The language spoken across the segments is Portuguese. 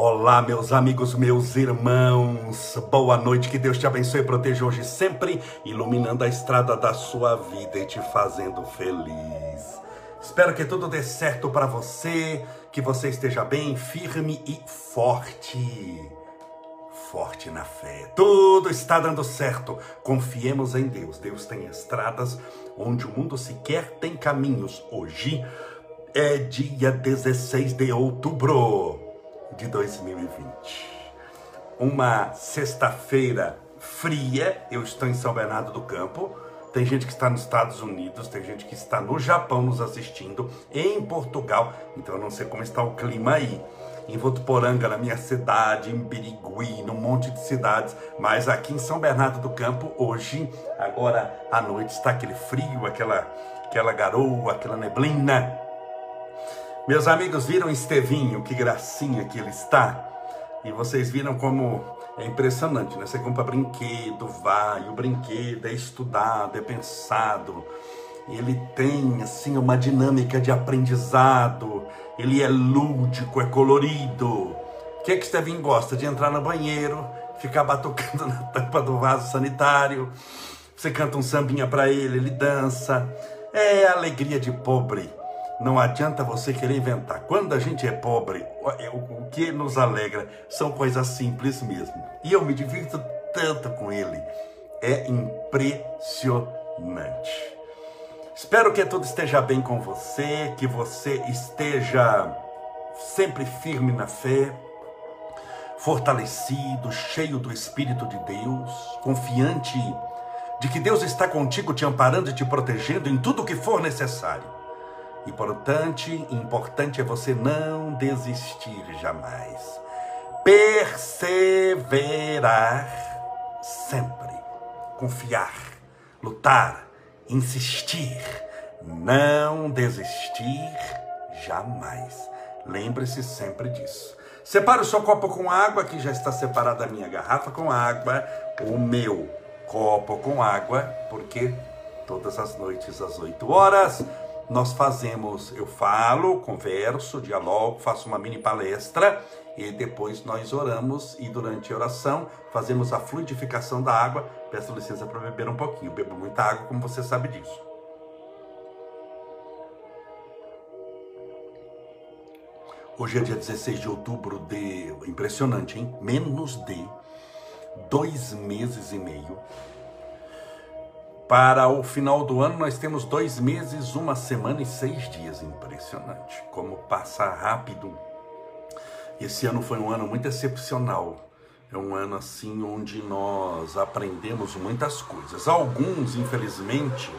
Olá, meus amigos, meus irmãos. Boa noite, que Deus te abençoe e proteja hoje sempre, iluminando a estrada da sua vida e te fazendo feliz. Espero que tudo dê certo para você, que você esteja bem, firme e forte. Forte na fé. Tudo está dando certo. Confiemos em Deus. Deus tem estradas onde o mundo sequer tem caminhos. Hoje é dia 16 de outubro de 2020. Uma sexta-feira fria, eu estou em São Bernardo do Campo. Tem gente que está nos Estados Unidos, tem gente que está no Japão nos assistindo, em Portugal. Então eu não sei como está o clima aí. Em Votuporanga, na minha cidade, em Birigui, num monte de cidades. Mas aqui em São Bernardo do Campo, hoje, agora à noite, está aquele frio, aquela, aquela garoa, aquela neblina. Meus amigos viram Estevinho, que gracinha que ele está? E vocês viram como é impressionante, né? Você compra brinquedo, vai, o brinquedo é estudado, é pensado. Ele tem, assim, uma dinâmica de aprendizado. Ele é lúdico, é colorido. O que é que Estevinho gosta? De entrar no banheiro, ficar batucando na tampa do vaso sanitário. Você canta um sambinha para ele, ele dança. É a alegria de pobre não adianta você querer inventar. Quando a gente é pobre, o que nos alegra são coisas simples mesmo. E eu me divirto tanto com ele. É impressionante. Espero que tudo esteja bem com você, que você esteja sempre firme na fé, fortalecido, cheio do Espírito de Deus, confiante de que Deus está contigo, te amparando e te protegendo em tudo o que for necessário. Importante, importante é você não desistir jamais. Perseverar sempre. Confiar, lutar, insistir. Não desistir jamais. Lembre-se sempre disso. Separe o seu copo com água, que já está separada a minha garrafa com água, o meu copo com água, porque todas as noites às 8 horas nós fazemos, eu falo, converso, dialogo, faço uma mini palestra e depois nós oramos e durante a oração fazemos a fluidificação da água. Peço licença para beber um pouquinho, bebo muita água, como você sabe disso. Hoje é dia 16 de outubro de. Impressionante, hein? Menos de dois meses e meio para o final do ano, nós temos dois meses, uma semana e seis dias. Impressionante. Como passa rápido. Esse ano foi um ano muito excepcional. É um ano assim onde nós aprendemos muitas coisas. Alguns, infelizmente,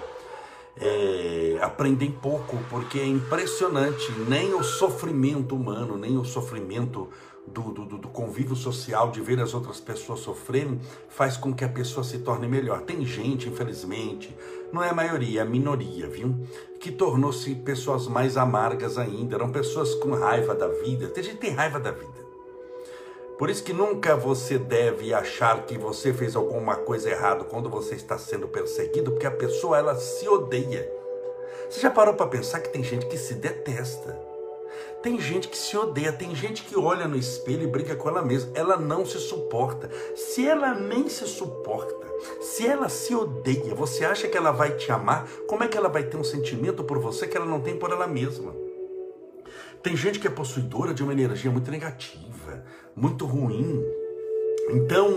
é, aprendem pouco, porque é impressionante. Nem o sofrimento humano, nem o sofrimento do, do, do, convívio social, de ver as outras pessoas sofrerem, faz com que a pessoa se torne melhor. Tem gente, infelizmente, não é a maioria, é a minoria, viu? Que tornou-se pessoas mais amargas ainda, eram pessoas com raiva da vida. Tem gente que tem raiva da vida. Por isso que nunca você deve achar que você fez alguma coisa errada quando você está sendo perseguido, porque a pessoa ela se odeia. Você já parou para pensar que tem gente que se detesta? Tem gente que se odeia, tem gente que olha no espelho e briga com ela mesma. Ela não se suporta. Se ela nem se suporta, se ela se odeia, você acha que ela vai te amar? Como é que ela vai ter um sentimento por você que ela não tem por ela mesma? Tem gente que é possuidora de uma energia muito negativa, muito ruim. Então,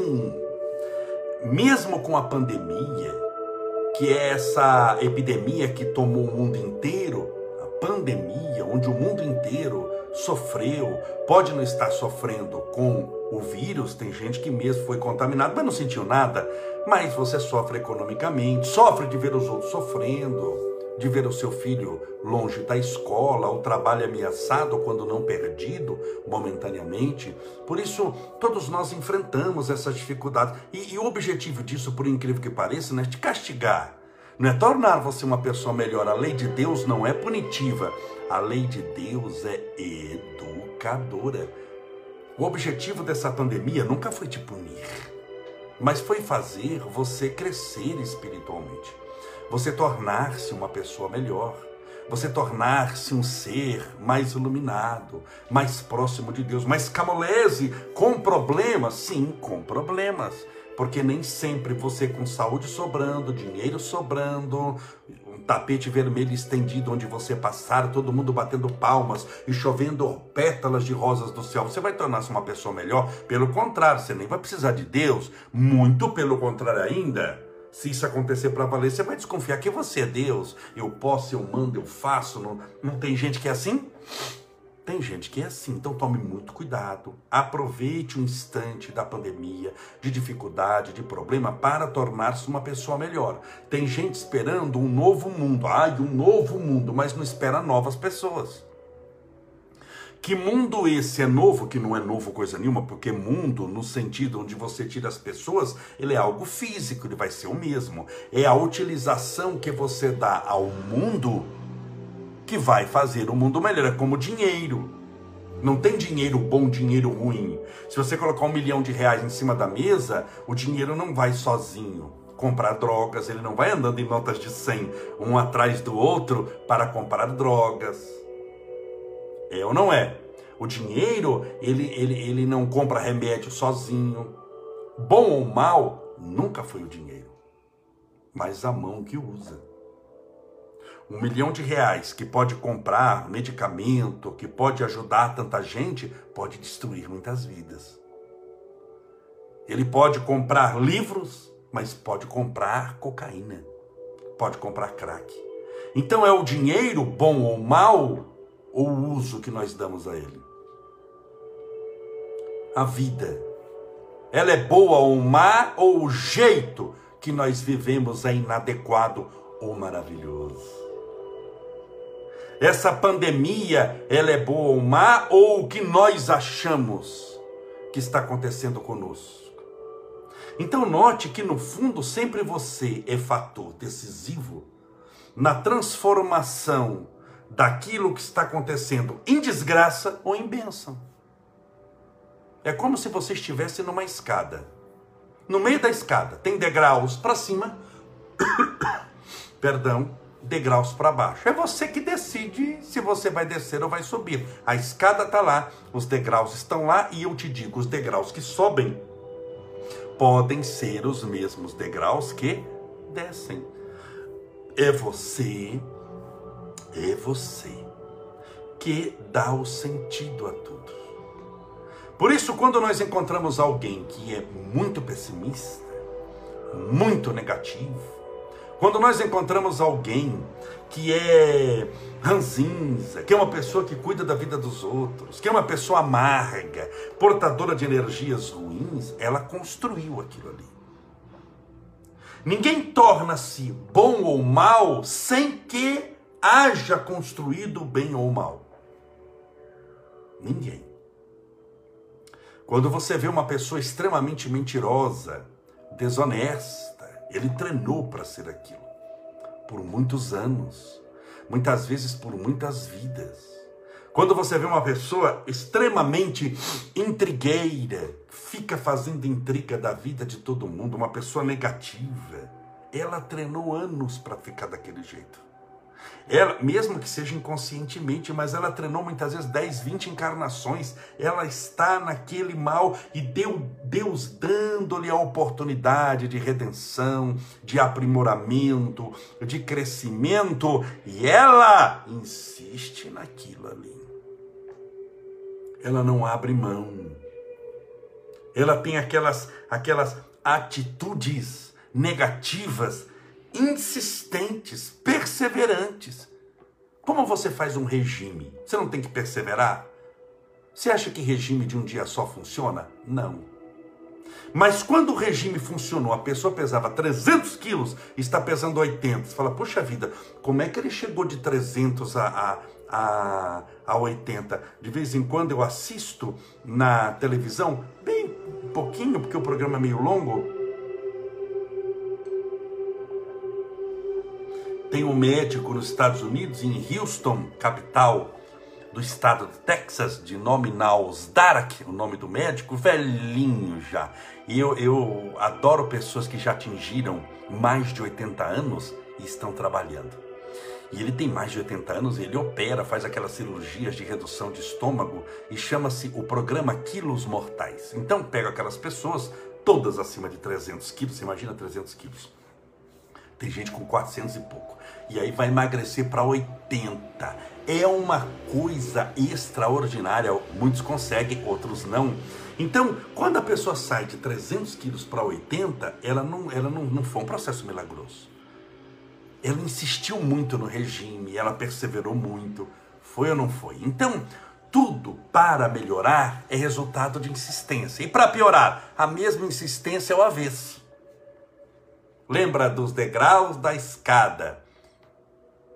mesmo com a pandemia, que é essa epidemia que tomou o mundo inteiro, pandemia, onde o mundo inteiro sofreu, pode não estar sofrendo com o vírus, tem gente que mesmo foi contaminado, mas não sentiu nada, mas você sofre economicamente, sofre de ver os outros sofrendo, de ver o seu filho longe da escola, o trabalho ameaçado, quando não perdido momentaneamente. Por isso, todos nós enfrentamos essas dificuldades. E, e o objetivo disso, por incrível que pareça, é te castigar não é tornar você uma pessoa melhor. A lei de Deus não é punitiva. A lei de Deus é educadora. O objetivo dessa pandemia nunca foi te punir, mas foi fazer você crescer espiritualmente, você tornar-se uma pessoa melhor, você tornar-se um ser mais iluminado, mais próximo de Deus. Mas Camolese, com problemas? Sim, com problemas. Porque nem sempre você com saúde sobrando, dinheiro sobrando, um tapete vermelho estendido onde você passar, todo mundo batendo palmas e chovendo pétalas de rosas do céu, você vai tornar-se uma pessoa melhor. Pelo contrário, você nem vai precisar de Deus, muito pelo contrário ainda se isso acontecer para valer, você vai desconfiar que você é Deus. Eu posso, eu mando, eu faço. Não, não tem gente que é assim? Tem gente que é assim, então tome muito cuidado. Aproveite o instante da pandemia, de dificuldade, de problema, para tornar-se uma pessoa melhor. Tem gente esperando um novo mundo, ai, um novo mundo, mas não espera novas pessoas. Que mundo esse é novo, que não é novo coisa nenhuma, porque mundo, no sentido onde você tira as pessoas, ele é algo físico, ele vai ser o mesmo. É a utilização que você dá ao mundo que vai fazer o mundo melhor. É como dinheiro. Não tem dinheiro bom, dinheiro ruim. Se você colocar um milhão de reais em cima da mesa, o dinheiro não vai sozinho comprar drogas, ele não vai andando em notas de 100, um atrás do outro, para comprar drogas é ou não é? O dinheiro, ele, ele, ele não compra remédio sozinho. Bom ou mal, nunca foi o dinheiro, mas a mão que usa. Um milhão de reais que pode comprar medicamento, que pode ajudar tanta gente, pode destruir muitas vidas. Ele pode comprar livros, mas pode comprar cocaína, pode comprar crack. Então é o dinheiro, bom ou mal, ou o uso que nós damos a ele. A vida, ela é boa ou má, ou o jeito que nós vivemos é inadequado ou maravilhoso. Essa pandemia, ela é boa ou má, ou o que nós achamos que está acontecendo conosco. Então note que no fundo sempre você é fator decisivo na transformação daquilo que está acontecendo em desgraça ou em bênção. É como se você estivesse numa escada. No meio da escada tem degraus para cima, perdão, degraus para baixo. É você que decide se você vai descer ou vai subir. A escada está lá, os degraus estão lá e eu te digo, os degraus que sobem podem ser os mesmos degraus que descem. É você é você que dá o sentido a tudo. Por isso, quando nós encontramos alguém que é muito pessimista, muito negativo, quando nós encontramos alguém que é ranzinza, que é uma pessoa que cuida da vida dos outros, que é uma pessoa amarga, portadora de energias ruins, ela construiu aquilo ali. Ninguém torna-se bom ou mal sem que haja construído bem ou mal? Ninguém. Quando você vê uma pessoa extremamente mentirosa, desonesta, ele treinou para ser aquilo por muitos anos, muitas vezes por muitas vidas. Quando você vê uma pessoa extremamente intrigueira, fica fazendo intriga da vida de todo mundo, uma pessoa negativa, ela treinou anos para ficar daquele jeito. Ela, mesmo que seja inconscientemente, mas ela treinou muitas vezes 10, 20 encarnações. Ela está naquele mal e deu Deus dando-lhe a oportunidade de redenção, de aprimoramento, de crescimento, e ela insiste naquilo ali. Ela não abre mão. Ela tem aquelas aquelas atitudes negativas insistentes, perseverantes. Como você faz um regime? Você não tem que perseverar? Você acha que regime de um dia só funciona? Não. Mas quando o regime funcionou, a pessoa pesava 300 quilos, está pesando 80. Você fala, puxa vida, como é que ele chegou de 300 a, a, a, a 80? De vez em quando eu assisto na televisão, bem pouquinho, porque o programa é meio longo, Tem um médico nos Estados Unidos, em Houston, capital do estado de Texas, de nome Naus Darak, o nome do médico, velhinho já. E eu, eu adoro pessoas que já atingiram mais de 80 anos e estão trabalhando. E ele tem mais de 80 anos, ele opera, faz aquelas cirurgias de redução de estômago e chama-se o programa Quilos Mortais. Então pega aquelas pessoas, todas acima de 300 quilos, imagina 300 quilos. Tem gente com 400 e pouco. E aí vai emagrecer para 80. É uma coisa extraordinária. Muitos conseguem, outros não. Então, quando a pessoa sai de 300 quilos para 80, ela, não, ela não, não foi um processo milagroso. Ela insistiu muito no regime, ela perseverou muito. Foi ou não foi? Então, tudo para melhorar é resultado de insistência. E para piorar, a mesma insistência é o avesso. Lembra dos degraus da escada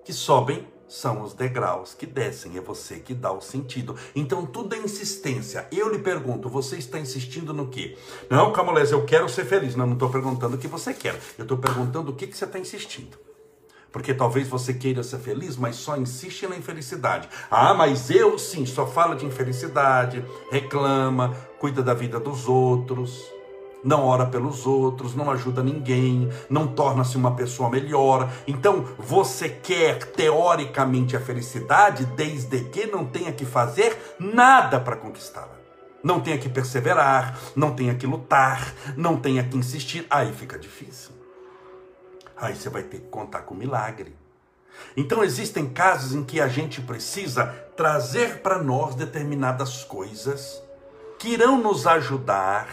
que sobem são os degraus que descem, é você que dá o sentido. Então tudo é insistência. Eu lhe pergunto, você está insistindo no quê? Não, Camolés, eu quero ser feliz. Não, não estou perguntando o que você quer. Eu estou perguntando o que, que você está insistindo. Porque talvez você queira ser feliz, mas só insiste na infelicidade. Ah, mas eu sim, só fala de infelicidade, reclama, cuida da vida dos outros, não ora pelos outros, não ajuda ninguém, não torna-se uma pessoa melhor. Então, você quer teoricamente a felicidade desde que não tenha que fazer nada para conquistá-la. Não tenha que perseverar, não tenha que lutar, não tenha que insistir. Aí fica difícil. Aí você vai ter que contar com milagre. Então existem casos em que a gente precisa trazer para nós determinadas coisas que irão nos ajudar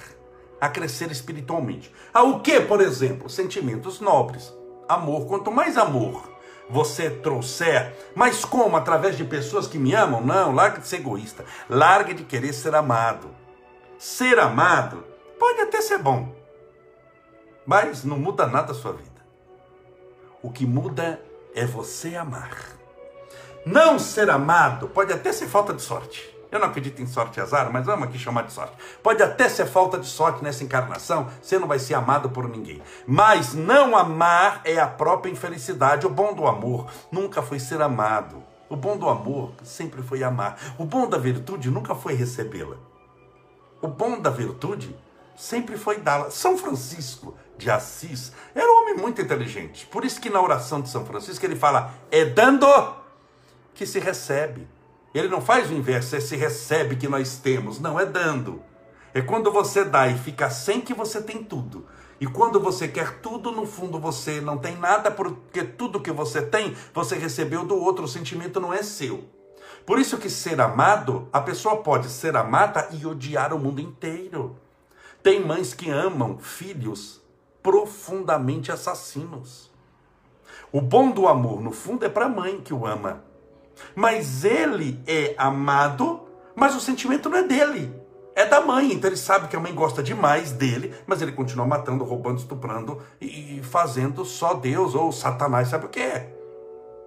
a crescer espiritualmente. Ah, o que, por exemplo? Sentimentos nobres. Amor. Quanto mais amor você trouxer, mas como? Através de pessoas que me amam? Não, larga de ser egoísta. Larga de querer ser amado. Ser amado pode até ser bom, mas não muda nada a sua vida. O que muda é você amar. Não ser amado pode até ser falta de sorte. Eu não acredito em sorte e azar, mas vamos aqui chamar de sorte. Pode até ser falta de sorte nessa encarnação, você não vai ser amado por ninguém. Mas não amar é a própria infelicidade. O bom do amor nunca foi ser amado. O bom do amor sempre foi amar. O bom da virtude nunca foi recebê-la. O bom da virtude sempre foi dá-la. São Francisco de Assis era um homem muito inteligente. Por isso que na oração de São Francisco ele fala: é dando que se recebe. Ele não faz o inverso, é se recebe que nós temos. Não, é dando. É quando você dá e fica sem que você tem tudo. E quando você quer tudo, no fundo você não tem nada, porque tudo que você tem, você recebeu do outro, o sentimento não é seu. Por isso que ser amado, a pessoa pode ser amada e odiar o mundo inteiro. Tem mães que amam filhos profundamente assassinos. O bom do amor, no fundo, é para a mãe que o ama. Mas ele é amado, mas o sentimento não é dele. É da mãe, então ele sabe que a mãe gosta demais dele, mas ele continua matando, roubando, estuprando e fazendo só Deus ou Satanás, sabe o que é?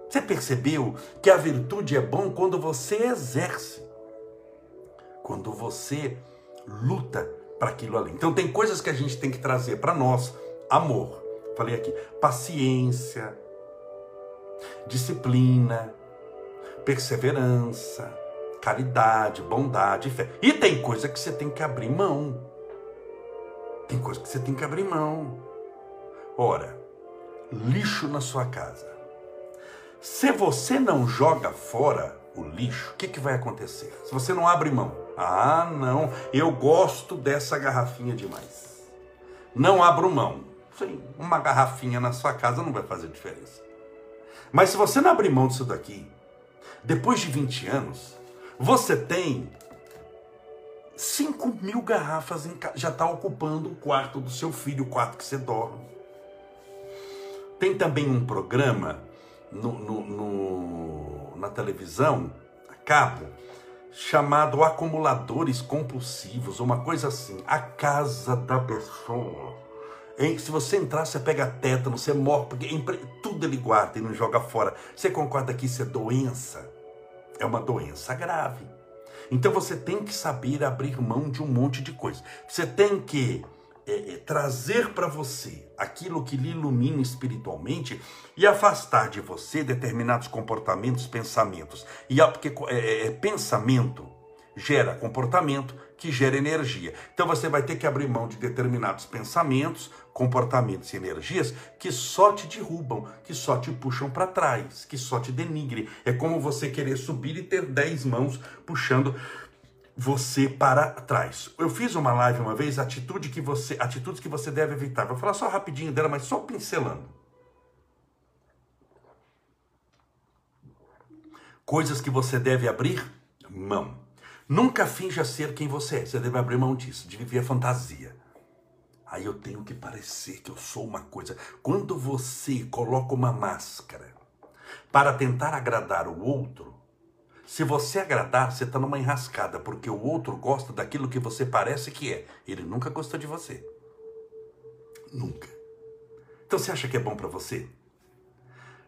Você percebeu que a virtude é bom quando você exerce, quando você luta para aquilo ali. Então tem coisas que a gente tem que trazer para nós: amor, falei aqui, paciência, disciplina, perseverança, caridade, bondade, fé. E tem coisa que você tem que abrir mão. Tem coisa que você tem que abrir mão. Ora, lixo na sua casa. Se você não joga fora o lixo, o que, que vai acontecer? Se você não abre mão. Ah, não, eu gosto dessa garrafinha demais. Não abro mão. Sim, uma garrafinha na sua casa não vai fazer diferença. Mas se você não abrir mão disso daqui, depois de 20 anos, você tem 5 mil garrafas em, já está ocupando o quarto do seu filho, o quarto que você dorme. Tem também um programa no, no, no, na televisão, a cabo, chamado Acumuladores Compulsivos, uma coisa assim, a casa da pessoa. Hein? Se você entrar, você pega tétano, você morre, porque tudo ele guarda e não joga fora. Você concorda que isso é doença? É uma doença grave. Então você tem que saber abrir mão de um monte de coisa. Você tem que é, é, trazer para você aquilo que lhe ilumina espiritualmente e afastar de você determinados comportamentos, pensamentos. E porque é, é, é, pensamento gera comportamento que gera energia. Então você vai ter que abrir mão de determinados pensamentos, comportamentos e energias que só te derrubam, que só te puxam para trás, que só te denigre. É como você querer subir e ter dez mãos puxando você para trás. Eu fiz uma live uma vez, atitude que você, atitudes que você deve evitar. Vou falar só rapidinho dela, mas só pincelando. Coisas que você deve abrir mão. Nunca finja ser quem você é. Você deve abrir mão disso, de viver a fantasia. Aí eu tenho que parecer que eu sou uma coisa. Quando você coloca uma máscara para tentar agradar o outro, se você agradar, você está numa enrascada, porque o outro gosta daquilo que você parece que é. Ele nunca gostou de você. Nunca. Então você acha que é bom para você?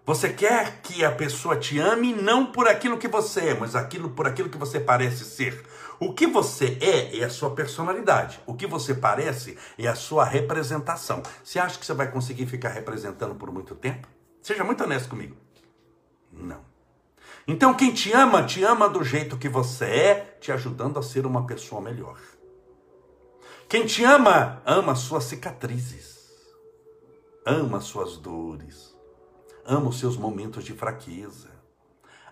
Você quer que a pessoa te ame não por aquilo que você é, mas aquilo por aquilo que você parece ser. O que você é é a sua personalidade. O que você parece é a sua representação. Você acha que você vai conseguir ficar representando por muito tempo? Seja muito honesto comigo. Não. Então quem te ama, te ama do jeito que você é, te ajudando a ser uma pessoa melhor. Quem te ama, ama suas cicatrizes. Ama suas dores ama os seus momentos de fraqueza,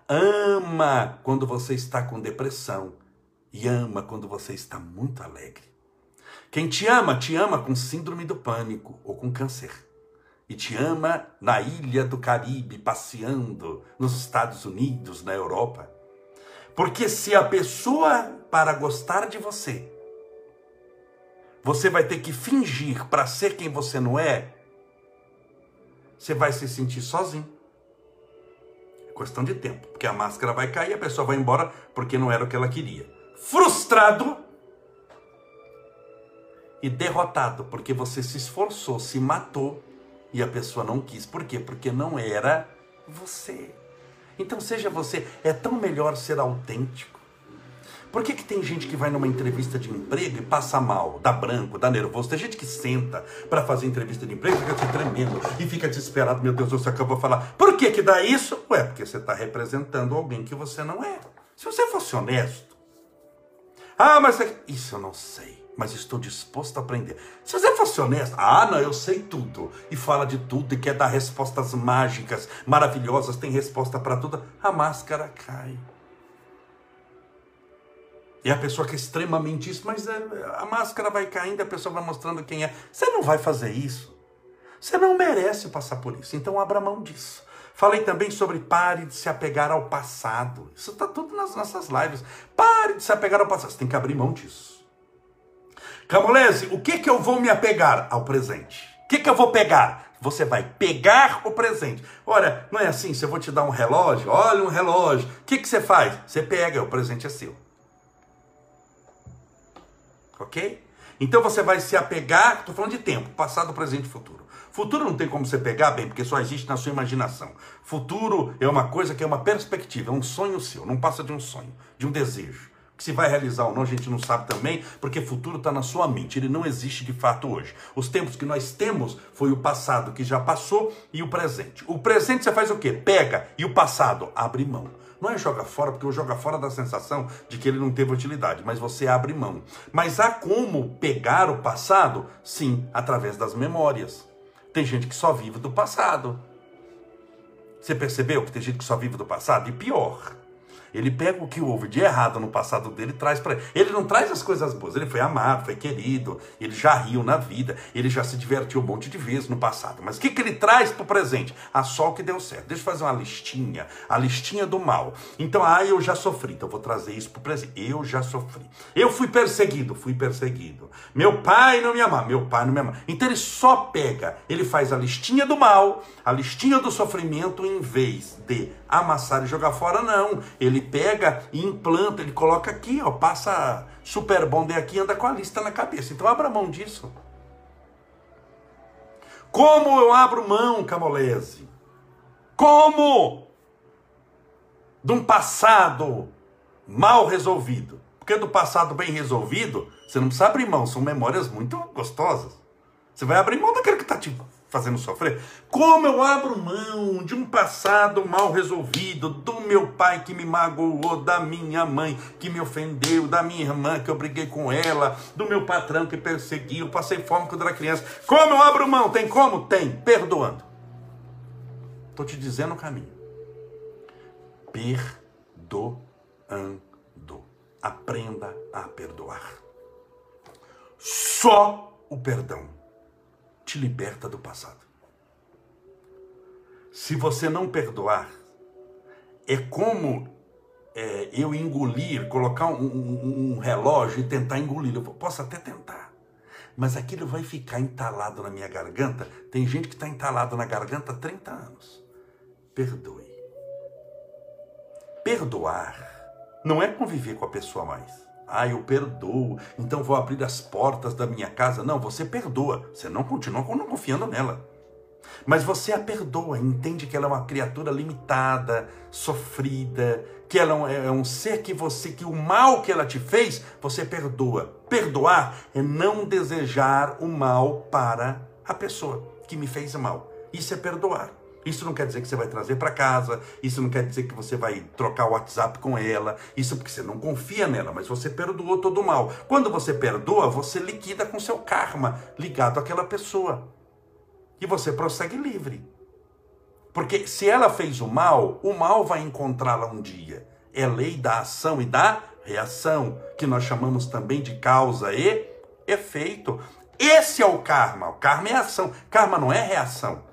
ama quando você está com depressão e ama quando você está muito alegre. Quem te ama, te ama com síndrome do pânico ou com câncer. E te ama na ilha do Caribe, passeando nos Estados Unidos, na Europa. Porque se a pessoa, para gostar de você, você vai ter que fingir para ser quem você não é, você vai se sentir sozinho. É questão de tempo, porque a máscara vai cair, a pessoa vai embora porque não era o que ela queria. Frustrado e derrotado, porque você se esforçou, se matou e a pessoa não quis. Por quê? Porque não era você. Então seja você, é tão melhor ser autêntico. Por que, que tem gente que vai numa entrevista de emprego e passa mal, dá branco, dá nervoso? Tem gente que senta para fazer entrevista de emprego e fica se tremendo e fica desesperado. Meu Deus, você acabou de falar. Por que, que dá isso? Ué, porque você está representando alguém que você não é. Se você fosse honesto. Ah, mas é isso eu não sei, mas estou disposto a aprender. Se você fosse honesto, ah, não, eu sei tudo e fala de tudo e quer dar respostas mágicas, maravilhosas, tem resposta para tudo, a máscara cai. E a pessoa que é extremamente isso, mas é, a máscara vai caindo, a pessoa vai mostrando quem é. Você não vai fazer isso. Você não merece passar por isso. Então abra mão disso. Falei também sobre pare de se apegar ao passado. Isso está tudo nas nossas lives. Pare de se apegar ao passado. Você tem que abrir mão disso. Camolese, o que, que eu vou me apegar? Ao presente. O que, que eu vou pegar? Você vai pegar o presente. Olha, não é assim, se eu vou te dar um relógio, olha um relógio. O que, que você faz? Você pega, o presente é seu ok? Então você vai se apegar, estou falando de tempo, passado, presente e futuro. Futuro não tem como você pegar bem, porque só existe na sua imaginação. Futuro é uma coisa que é uma perspectiva, é um sonho seu, não passa de um sonho, de um desejo. Que se vai realizar ou não, a gente não sabe também, porque futuro está na sua mente, ele não existe de fato hoje. Os tempos que nós temos foi o passado que já passou e o presente. O presente você faz o quê? Pega e o passado abre mão. Não é joga fora, porque o joga fora dá a sensação de que ele não teve utilidade, mas você abre mão. Mas há como pegar o passado? Sim, através das memórias. Tem gente que só vive do passado. Você percebeu que tem gente que só vive do passado? E pior, ele pega o que houve de errado no passado dele e traz para ele. Ele não traz as coisas boas. Ele foi amado, foi querido, ele já riu na vida, ele já se divertiu um monte de vezes no passado. Mas o que, que ele traz para o presente? A sol que deu certo. Deixa eu fazer uma listinha, a listinha do mal. Então, ah, eu já sofri, então eu vou trazer isso para o presente. Eu já sofri. Eu fui perseguido, fui perseguido. Meu pai não me ama, meu pai não me ama. Então ele só pega, ele faz a listinha do mal, a listinha do sofrimento, em vez de amassar e jogar fora, não. Ele pega e implanta, ele coloca aqui, ó, passa super bonder aqui, anda com a lista na cabeça. Então abra mão disso. Como eu abro mão, Camolese? Como? De um passado mal resolvido. Porque do passado bem resolvido, você não precisa abrir mão, são memórias muito gostosas. Você vai abrir mão daquele que está te fazendo sofrer? Como eu abro mão de um passado mal resolvido, do meu pai que me magoou, da minha mãe que me ofendeu, da minha irmã que eu briguei com ela, do meu patrão que perseguiu, passei fome quando era criança. Como eu abro mão? Tem como? Tem, perdoando. Estou te dizendo o caminho. Perdoando. Aprenda a perdoar. Só o perdão te liberta do passado. Se você não perdoar, é como é, eu engolir, colocar um, um, um, relógio e tentar engolir. Eu posso até tentar, mas aquilo vai ficar entalado na minha garganta. Tem gente que está entalado na garganta há 30 anos. Perdoe. Perdoar não é conviver com a pessoa mais. Ah, eu perdoo, então vou abrir as portas da minha casa. Não, você perdoa, você não continua confiando nela. Mas você a perdoa, entende que ela é uma criatura limitada, sofrida, que ela é um ser que você, que o mal que ela te fez, você perdoa. Perdoar é não desejar o mal para a pessoa que me fez mal. Isso é perdoar. Isso não quer dizer que você vai trazer para casa, isso não quer dizer que você vai trocar o WhatsApp com ela, isso porque você não confia nela, mas você perdoou todo o mal. Quando você perdoa, você liquida com seu karma ligado àquela pessoa. E você prossegue livre. Porque se ela fez o mal, o mal vai encontrá-la um dia. É lei da ação e da reação, que nós chamamos também de causa e efeito. Esse é o karma. O karma é ação. Karma não é reação.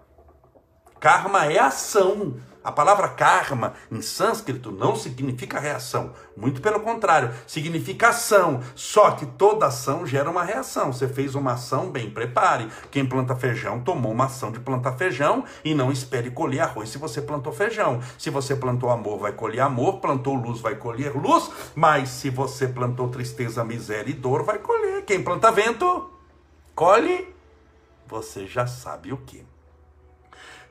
Karma é ação. A palavra karma em sânscrito não significa reação, muito pelo contrário, significa ação. Só que toda ação gera uma reação. Você fez uma ação, bem prepare. Quem planta feijão tomou uma ação de plantar feijão e não espere colher arroz se você plantou feijão. Se você plantou amor, vai colher amor, plantou luz, vai colher luz, mas se você plantou tristeza, miséria e dor, vai colher. Quem planta vento, colhe, você já sabe o que.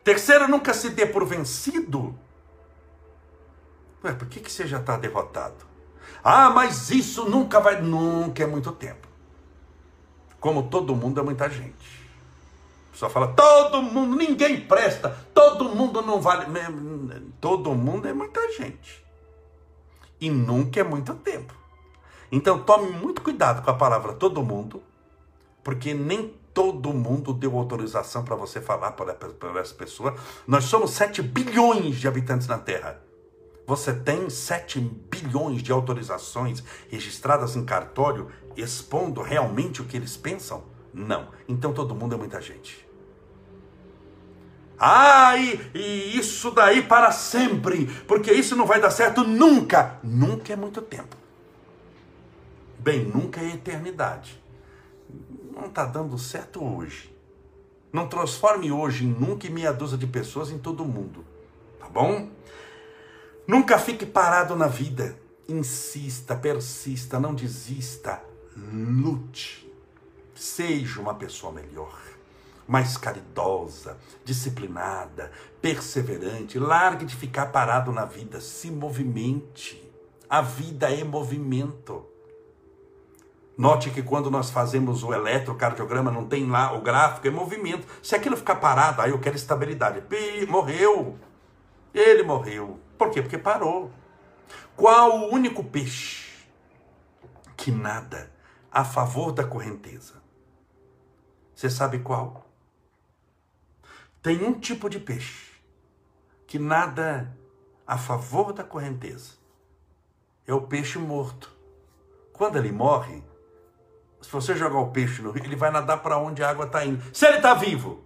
Terceiro, nunca se dê por vencido. Ué, por que, que você já está derrotado? Ah, mas isso nunca vai. Nunca é muito tempo. Como todo mundo é muita gente. Só fala, todo mundo, ninguém presta, todo mundo não vale. Todo mundo é muita gente. E nunca é muito tempo. Então tome muito cuidado com a palavra todo mundo, porque nem todo mundo deu autorização para você falar para essa pessoa. Nós somos 7 bilhões de habitantes na Terra. Você tem 7 bilhões de autorizações registradas em cartório expondo realmente o que eles pensam? Não. Então todo mundo é muita gente. Ah, e, e isso daí para sempre, porque isso não vai dar certo nunca. Nunca é muito tempo. Bem, nunca é eternidade não está dando certo hoje. Não transforme hoje em nunca e meia dúzia de pessoas em todo mundo. Tá bom? Nunca fique parado na vida. Insista, persista, não desista. Lute. Seja uma pessoa melhor, mais caridosa, disciplinada, perseverante. Largue de ficar parado na vida. Se movimente. A vida é movimento. Note que quando nós fazemos o eletrocardiograma, não tem lá o gráfico, é movimento. Se aquilo ficar parado, aí eu quero estabilidade. Pi, morreu. Ele morreu. Por quê? Porque parou. Qual o único peixe que nada a favor da correnteza? Você sabe qual? Tem um tipo de peixe que nada a favor da correnteza. É o peixe morto. Quando ele morre, se você jogar o peixe no rio, ele vai nadar para onde a água está indo. Se ele está vivo,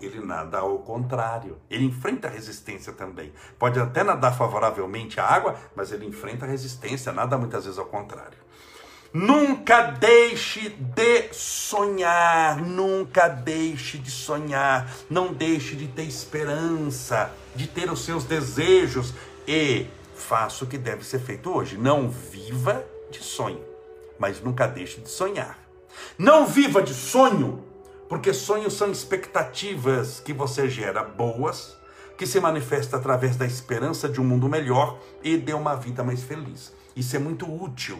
ele nada ao contrário. Ele enfrenta a resistência também. Pode até nadar favoravelmente à água, mas ele enfrenta a resistência, nada muitas vezes ao contrário. Nunca deixe de sonhar, nunca deixe de sonhar, não deixe de ter esperança, de ter os seus desejos e faça o que deve ser feito hoje. Não viva de sonho mas nunca deixe de sonhar. Não viva de sonho, porque sonhos são expectativas que você gera boas, que se manifesta através da esperança de um mundo melhor e de uma vida mais feliz. Isso é muito útil.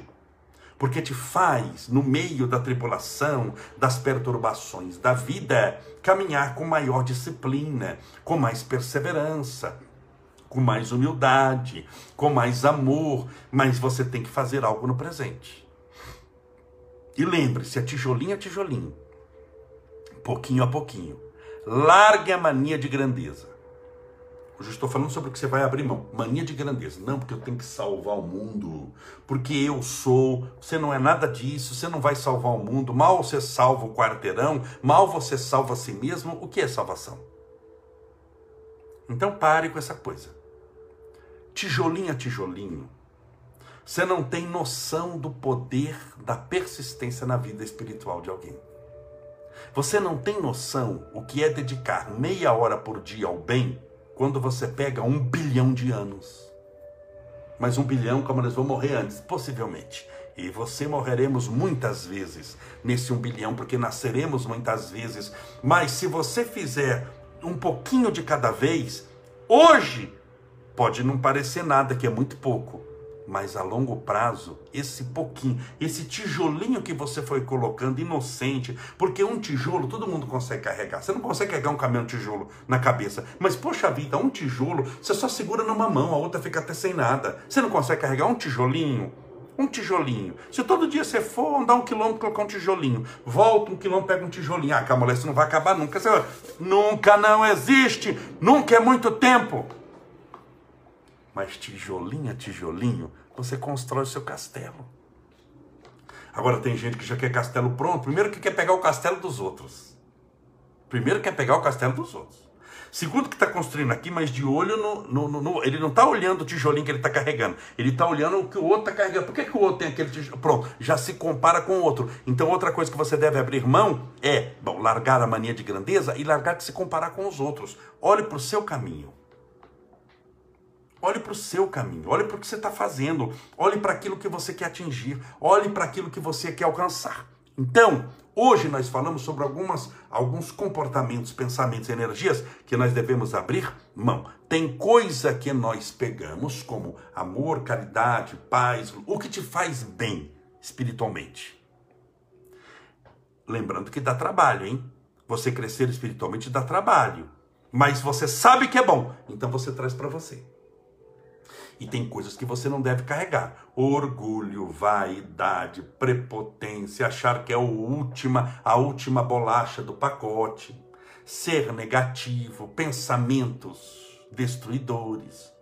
porque te faz, no meio da tribulação, das perturbações da vida, caminhar com maior disciplina, com mais perseverança, com mais humildade, com mais amor, mas você tem que fazer algo no presente. E lembre-se, a tijolinho a tijolinho, pouquinho a pouquinho. Largue a mania de grandeza. Hoje eu estou falando sobre o que você vai abrir mão. Mania de grandeza. Não, porque eu tenho que salvar o mundo. Porque eu sou. Você não é nada disso. Você não vai salvar o mundo. Mal você salva o quarteirão. Mal você salva a si mesmo. O que é salvação? Então pare com essa coisa. Tijolinho a tijolinho. Você não tem noção do poder da persistência na vida espiritual de alguém. Você não tem noção o que é dedicar meia hora por dia ao bem quando você pega um bilhão de anos. Mas um bilhão, como nós vamos morrer antes, possivelmente. E você morreremos muitas vezes nesse um bilhão, porque nasceremos muitas vezes. Mas se você fizer um pouquinho de cada vez, hoje pode não parecer nada, que é muito pouco mas a longo prazo, esse pouquinho, esse tijolinho que você foi colocando inocente, porque um tijolo todo mundo consegue carregar. Você não consegue carregar um caminhão de tijolo na cabeça, mas poxa vida, um tijolo, você só segura numa mão, a outra fica até sem nada. Você não consegue carregar um tijolinho? Um tijolinho. Se todo dia você for andar um quilômetro, colocar um tijolinho, volta um quilômetro, pega um tijolinho. Ah, calma, isso não vai acabar nunca. Você, nunca não existe, nunca é muito tempo mas tijolinho a tijolinho, você constrói o seu castelo. Agora tem gente que já quer castelo pronto, primeiro que quer pegar o castelo dos outros. Primeiro quer pegar o castelo dos outros. Segundo que está construindo aqui, mas de olho no. no, no, no ele não está olhando o tijolinho que ele está carregando. Ele está olhando o que o outro está carregando. Por que, que o outro tem aquele tijolo? Pronto, já se compara com o outro. Então, outra coisa que você deve abrir mão é, bom, largar a mania de grandeza e largar de se comparar com os outros. Olhe para o seu caminho. Olhe para o seu caminho, olhe para o que você está fazendo, olhe para aquilo que você quer atingir, olhe para aquilo que você quer alcançar. Então, hoje nós falamos sobre algumas, alguns comportamentos, pensamentos energias que nós devemos abrir mão. Tem coisa que nós pegamos, como amor, caridade, paz, o que te faz bem espiritualmente. Lembrando que dá trabalho, hein? Você crescer espiritualmente dá trabalho. Mas você sabe que é bom, então você traz para você. E tem coisas que você não deve carregar. Orgulho, vaidade, prepotência, achar que é a última, a última bolacha do pacote. Ser negativo, pensamentos destruidores.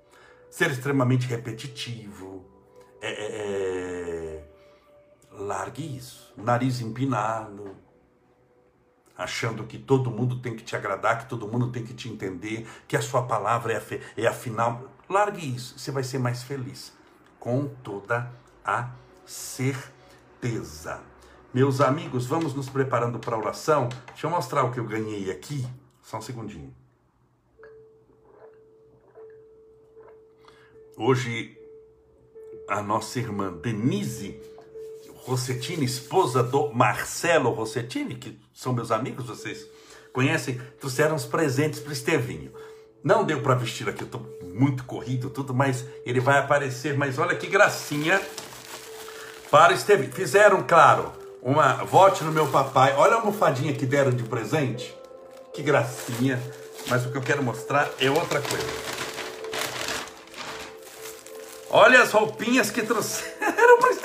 Ser extremamente repetitivo. É, é, é... Largue isso. Nariz empinado achando que todo mundo tem que te agradar, que todo mundo tem que te entender, que a sua palavra é, a, é a final. Largue isso, você vai ser mais feliz. Com toda a certeza. Meus amigos, vamos nos preparando para a oração. Deixa eu mostrar o que eu ganhei aqui. Só um segundinho. Hoje, a nossa irmã Denise Rossettini, esposa do Marcelo Rossettini, que são meus amigos, vocês conhecem, trouxeram os presentes para o Estevinho. Não deu para vestir aqui, eu estou muito corrido, tudo, mas ele vai aparecer. Mas olha que gracinha para Estevinho. Fizeram, claro, uma vote no meu papai. Olha a almofadinha que deram de presente. Que gracinha. Mas o que eu quero mostrar é outra coisa. Olha as roupinhas que trouxeram para.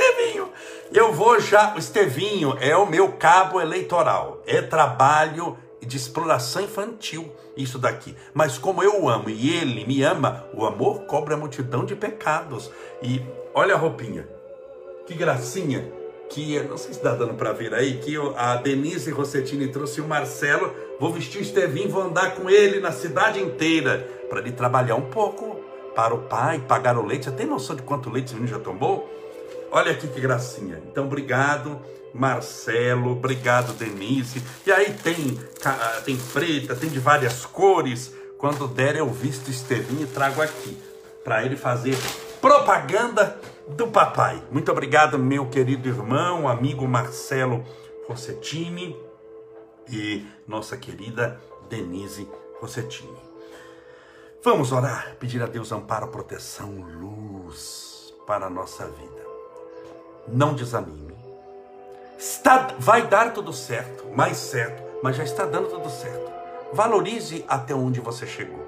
Eu vou já. O Estevinho é o meu cabo eleitoral. É trabalho de exploração infantil isso daqui. Mas como eu o amo e ele me ama, o amor cobre a multidão de pecados. E olha a roupinha. Que gracinha. Que não sei se está dando para ver aí, que a Denise Rossettini trouxe o Marcelo. Vou vestir o Estevinho, vou andar com ele na cidade inteira para ele trabalhar um pouco para o pai, pagar o leite. Você tem noção de quanto leite esse menino já tomou? Olha aqui que gracinha. Então, obrigado. Marcelo, obrigado Denise. E aí tem, tem preta, tem de várias cores. Quando der eu visto Estevinho e trago aqui para ele fazer propaganda do papai. Muito obrigado, meu querido irmão, amigo Marcelo Rossettini e nossa querida Denise Rossettini. Vamos orar, pedir a Deus amparo, proteção, luz para a nossa vida. Não desanime. Está, vai dar tudo certo, mais certo, mas já está dando tudo certo. Valorize até onde você chegou.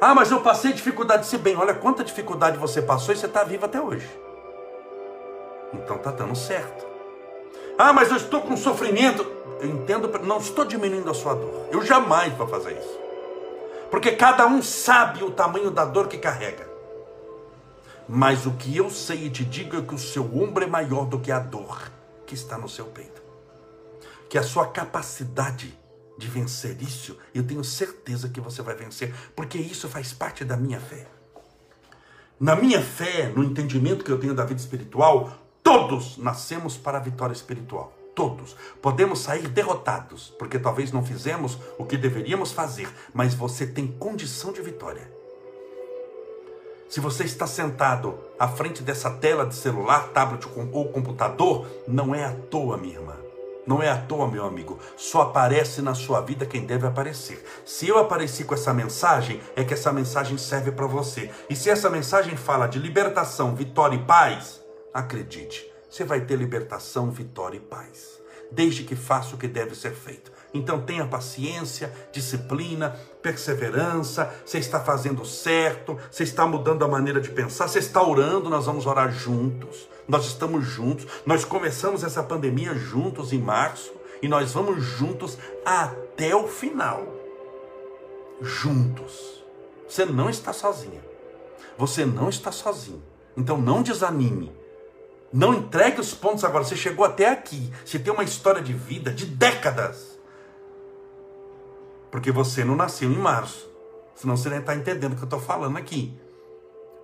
Ah, mas eu passei dificuldade. Se bem, olha quanta dificuldade você passou e você está vivo até hoje. Então está dando certo. Ah, mas eu estou com sofrimento. Eu entendo, não estou diminuindo a sua dor. Eu jamais vou fazer isso. Porque cada um sabe o tamanho da dor que carrega. Mas o que eu sei e te digo é que o seu ombro é maior do que a dor que está no seu peito. Que a sua capacidade de vencer isso, eu tenho certeza que você vai vencer, porque isso faz parte da minha fé. Na minha fé, no entendimento que eu tenho da vida espiritual, todos nascemos para a vitória espiritual. Todos. Podemos sair derrotados, porque talvez não fizemos o que deveríamos fazer, mas você tem condição de vitória. Se você está sentado à frente dessa tela de celular, tablet ou computador, não é à toa, minha irmã. Não é à toa, meu amigo. Só aparece na sua vida quem deve aparecer. Se eu apareci com essa mensagem, é que essa mensagem serve para você. E se essa mensagem fala de libertação, vitória e paz, acredite, você vai ter libertação, vitória e paz. Desde que faça o que deve ser feito. Então tenha paciência, disciplina, perseverança. Você está fazendo certo, você está mudando a maneira de pensar, você está orando, nós vamos orar juntos. Nós estamos juntos. Nós começamos essa pandemia juntos em março e nós vamos juntos até o final. Juntos. Você não está sozinha. Você não está sozinho. Então não desanime. Não entregue os pontos agora. Você chegou até aqui. Você tem uma história de vida de décadas porque você não nasceu em março. Senão você nem está entendendo o que eu estou falando aqui.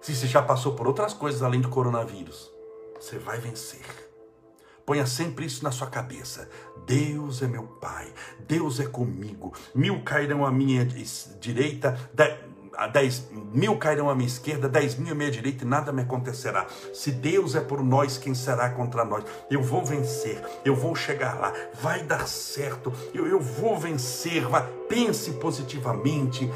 Se você já passou por outras coisas além do coronavírus, você vai vencer. Ponha sempre isso na sua cabeça. Deus é meu Pai, Deus é comigo. Mil cairão à minha direita, mil cairão à minha esquerda, dez mil à minha direita e nada me acontecerá. Se Deus é por nós, quem será contra nós? Eu vou vencer, eu vou chegar lá, vai dar certo, eu, eu vou vencer. Vai. Pense positivamente,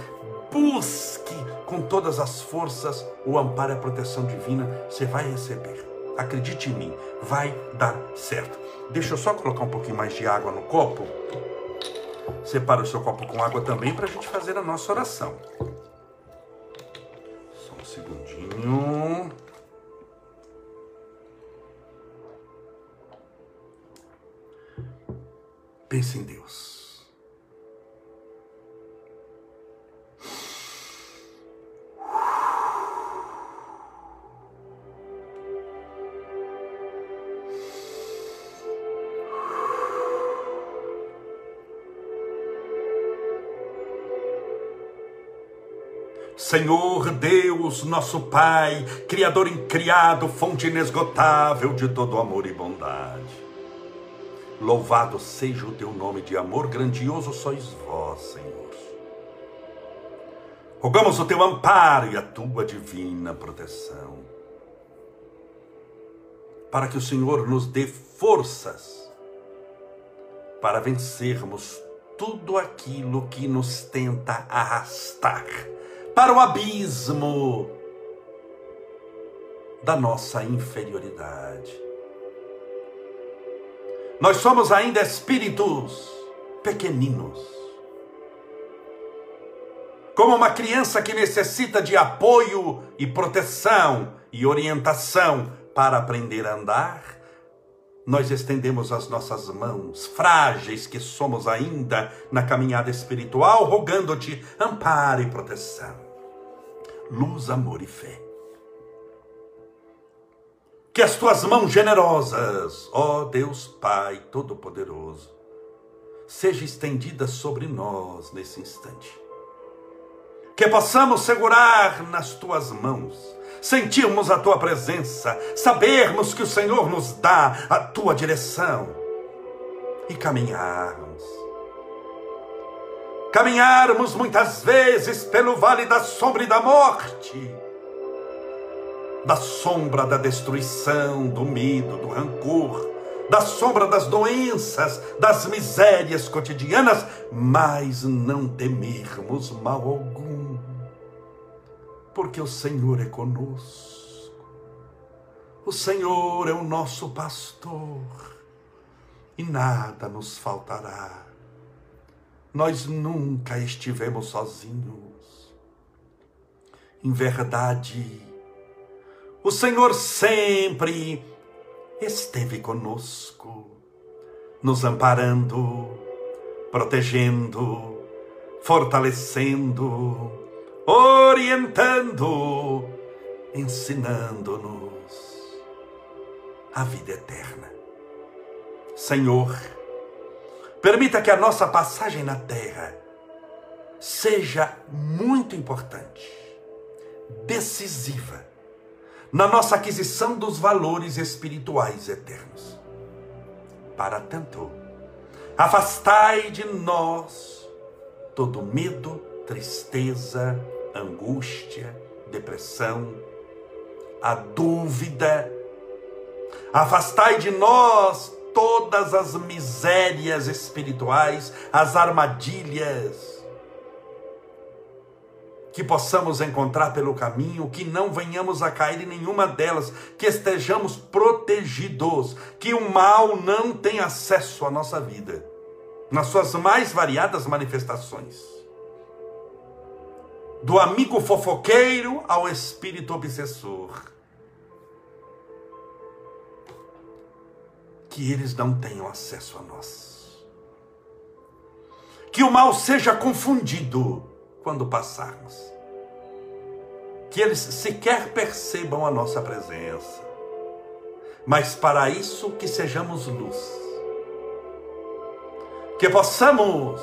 busque com todas as forças o amparo e a proteção divina, você vai receber. Acredite em mim, vai dar certo. Deixa eu só colocar um pouquinho mais de água no copo. Separa o seu copo com água também para a gente fazer a nossa oração segundinho. Pense em Deus. Senhor Deus, nosso Pai, Criador incriado, fonte inesgotável de todo amor e bondade. Louvado seja o teu nome de amor, grandioso sois vós, Senhor. Rogamos o teu amparo e a tua divina proteção, para que o Senhor nos dê forças para vencermos tudo aquilo que nos tenta arrastar para o abismo da nossa inferioridade. Nós somos ainda espíritos pequeninos. Como uma criança que necessita de apoio e proteção e orientação para aprender a andar, nós estendemos as nossas mãos, frágeis que somos ainda na caminhada espiritual, rogando-te amparo e proteção luz, amor e fé. Que as tuas mãos generosas, ó Deus Pai Todo-Poderoso, sejam estendidas sobre nós nesse instante. Que possamos segurar nas tuas mãos, sentirmos a tua presença, sabermos que o Senhor nos dá a tua direção e caminharmos caminharmos muitas vezes pelo vale da sombra e da morte, da sombra da destruição, do medo, do rancor, da sombra das doenças, das misérias cotidianas, mas não temermos mal algum, porque o Senhor é conosco. O Senhor é o nosso pastor e nada nos faltará. Nós nunca estivemos sozinhos. Em verdade, o Senhor sempre esteve conosco, nos amparando, protegendo, fortalecendo, orientando, ensinando-nos a vida eterna. Senhor, permita que a nossa passagem na terra seja muito importante, decisiva, na nossa aquisição dos valores espirituais eternos. Para tanto, afastai de nós todo medo, tristeza, angústia, depressão, a dúvida, Afastai de nós todas as misérias espirituais, as armadilhas que possamos encontrar pelo caminho, que não venhamos a cair em nenhuma delas, que estejamos protegidos, que o mal não tenha acesso à nossa vida, nas suas mais variadas manifestações. Do amigo fofoqueiro ao espírito obsessor que eles não tenham acesso a nós. Que o mal seja confundido quando passarmos. Que eles sequer percebam a nossa presença. Mas para isso que sejamos luz. Que possamos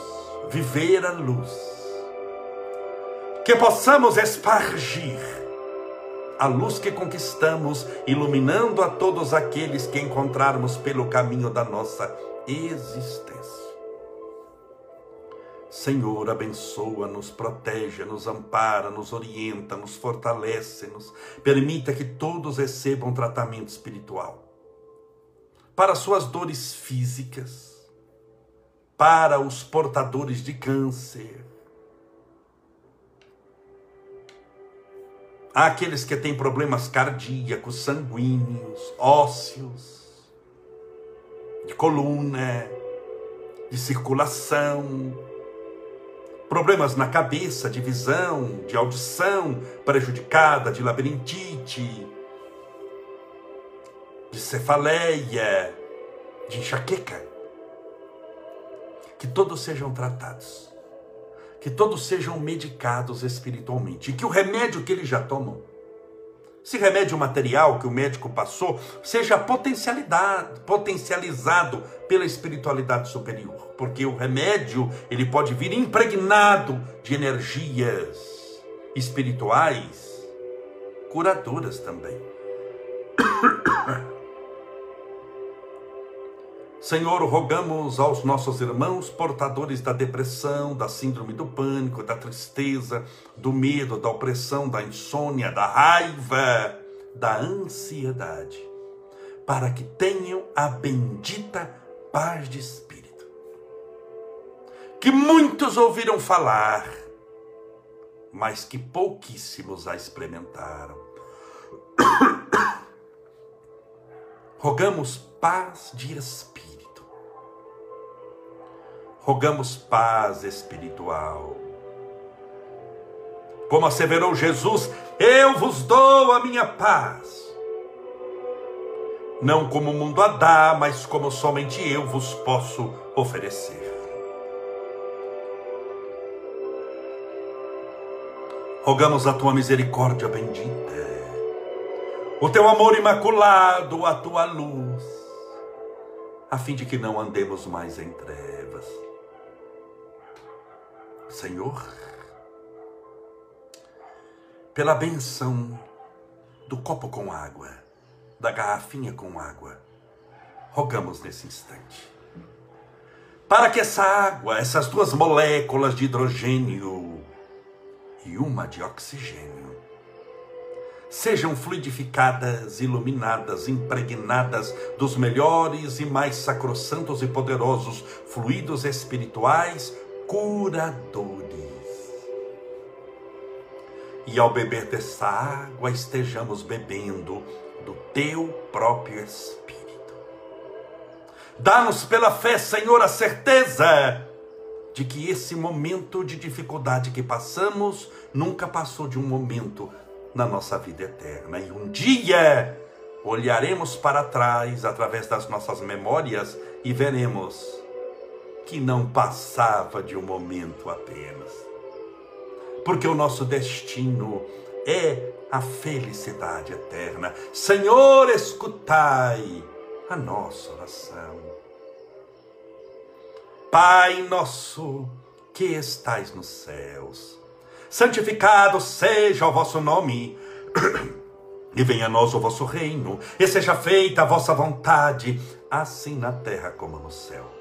viver a luz. Que possamos espargir a luz que conquistamos, iluminando a todos aqueles que encontrarmos pelo caminho da nossa existência. Senhor, abençoa-nos, protege, nos ampara, nos orienta, nos fortalece-nos. Permita que todos recebam tratamento espiritual. Para suas dores físicas, para os portadores de câncer, Há aqueles que têm problemas cardíacos, sanguíneos, ósseos, de coluna, de circulação, problemas na cabeça, de visão, de audição prejudicada, de labirintite, de cefaleia, de enxaqueca. Que todos sejam tratados que todos sejam medicados espiritualmente e que o remédio que eles já tomam, esse remédio material que o médico passou, seja potencializado pela espiritualidade superior, porque o remédio ele pode vir impregnado de energias espirituais curadoras também. Senhor, rogamos aos nossos irmãos portadores da depressão, da síndrome do pânico, da tristeza, do medo, da opressão, da insônia, da raiva, da ansiedade, para que tenham a bendita paz de espírito. Que muitos ouviram falar, mas que pouquíssimos a experimentaram. Rogamos paz de espírito rogamos paz espiritual. Como asseverou Jesus, eu vos dou a minha paz. Não como o mundo a dá, mas como somente eu vos posso oferecer. Rogamos a tua misericórdia bendita, o teu amor imaculado, a tua luz, a fim de que não andemos mais em trevas Senhor, pela benção do copo com água, da garrafinha com água, rogamos nesse instante. Para que essa água, essas duas moléculas de hidrogênio e uma de oxigênio, sejam fluidificadas, iluminadas, impregnadas dos melhores e mais sacrossantos e poderosos fluidos espirituais curadores. E ao beber dessa água, estejamos bebendo do teu próprio Espírito. Dá-nos pela fé, Senhor, a certeza de que esse momento de dificuldade que passamos nunca passou de um momento na nossa vida eterna. E um dia olharemos para trás através das nossas memórias e veremos que não passava de um momento apenas. Porque o nosso destino é a felicidade eterna. Senhor, escutai a nossa oração. Pai nosso que estais nos céus, santificado seja o vosso nome. E venha a nós o vosso reino, e seja feita a vossa vontade, assim na terra como no céu.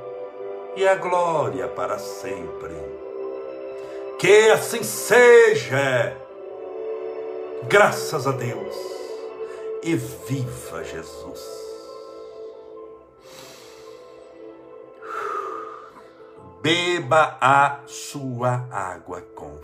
e a glória para sempre. Que assim seja, graças a Deus, e viva Jesus. Beba a sua água com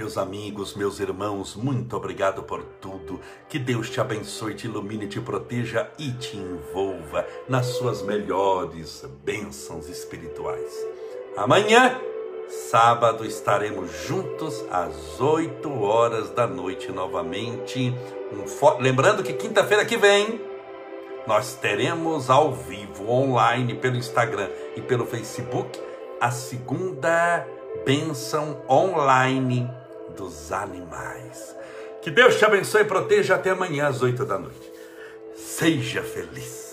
Meus amigos, meus irmãos, muito obrigado por tudo. Que Deus te abençoe, te ilumine, te proteja e te envolva nas suas melhores bênçãos espirituais. Amanhã, sábado, estaremos juntos às 8 horas da noite novamente. Um fo... Lembrando que quinta-feira que vem nós teremos ao vivo, online, pelo Instagram e pelo Facebook, a segunda bênção online dos animais. Que Deus te abençoe e proteja até amanhã às oito da noite. Seja feliz.